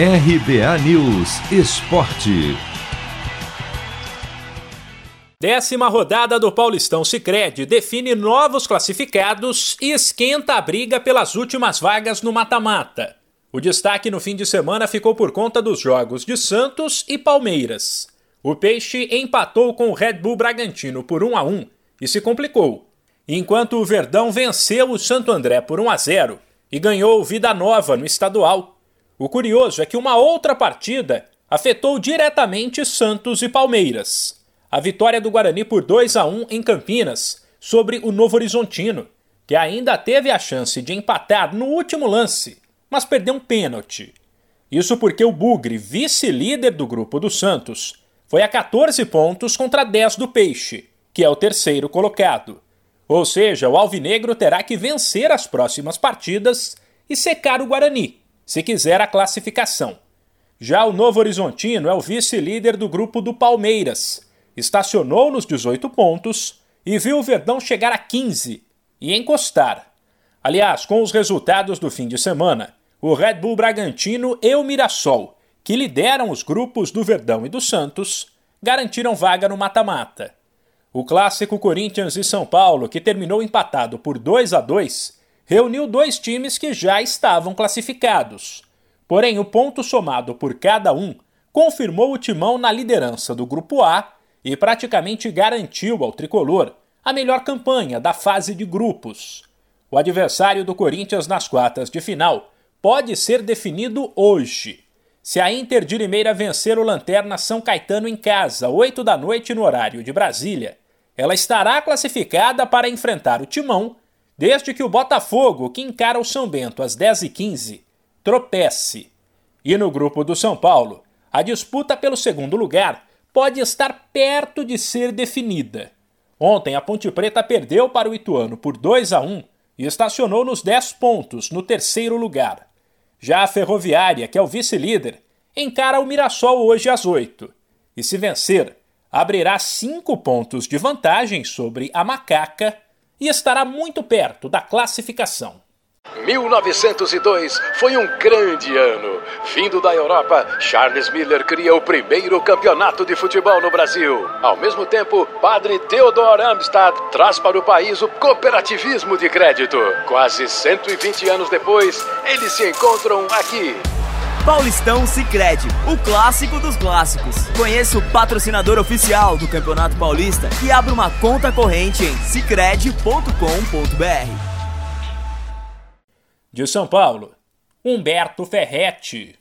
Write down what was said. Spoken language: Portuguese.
RBA News Esporte. Décima rodada do Paulistão Sicredi define novos classificados e esquenta a briga pelas últimas vagas no mata-mata. O destaque no fim de semana ficou por conta dos jogos de Santos e Palmeiras. O Peixe empatou com o Red Bull Bragantino por 1 a 1 e se complicou, enquanto o Verdão venceu o Santo André por 1 a 0 e ganhou Vida Nova no estadual o curioso é que uma outra partida afetou diretamente Santos e Palmeiras. A vitória do Guarani por 2 a 1 em Campinas sobre o Novo Horizontino, que ainda teve a chance de empatar no último lance, mas perdeu um pênalti. Isso porque o Bugre, vice-líder do grupo do Santos, foi a 14 pontos contra 10 do Peixe, que é o terceiro colocado. Ou seja, o Alvinegro terá que vencer as próximas partidas e secar o Guarani, se quiser a classificação. Já o Novo Horizontino é o vice-líder do grupo do Palmeiras. Estacionou nos 18 pontos e viu o Verdão chegar a 15 e encostar. Aliás, com os resultados do fim de semana, o Red Bull Bragantino e o Mirassol, que lideram os grupos do Verdão e do Santos, garantiram vaga no mata-mata. O clássico Corinthians e São Paulo, que terminou empatado por 2 a 2, reuniu dois times que já estavam classificados. Porém, o ponto somado por cada um confirmou o timão na liderança do Grupo A e praticamente garantiu ao tricolor a melhor campanha da fase de grupos. O adversário do Corinthians nas quartas de final pode ser definido hoje. Se a Inter de Limeira vencer o Lanterna São Caetano em casa, 8 da noite no horário de Brasília, ela estará classificada para enfrentar o Timão desde que o Botafogo, que encara o São Bento às 10h15, tropece. E no grupo do São Paulo, a disputa pelo segundo lugar pode estar perto de ser definida. Ontem, a Ponte Preta perdeu para o Ituano por 2 a 1 e estacionou nos 10 pontos, no terceiro lugar. Já a Ferroviária, que é o vice-líder, encara o Mirassol hoje às 8 e, se vencer, abrirá 5 pontos de vantagem sobre a Macaca e estará muito perto da classificação. 1902 foi um grande ano. Vindo da Europa, Charles Miller cria o primeiro campeonato de futebol no Brasil. Ao mesmo tempo, padre Theodor Amstad traz para o país o cooperativismo de crédito. Quase 120 anos depois, eles se encontram aqui. Paulistão Sicredi, o clássico dos clássicos. Conheça o patrocinador oficial do Campeonato Paulista e abra uma conta corrente em sicredi.com.br. De São Paulo, Humberto Ferretti.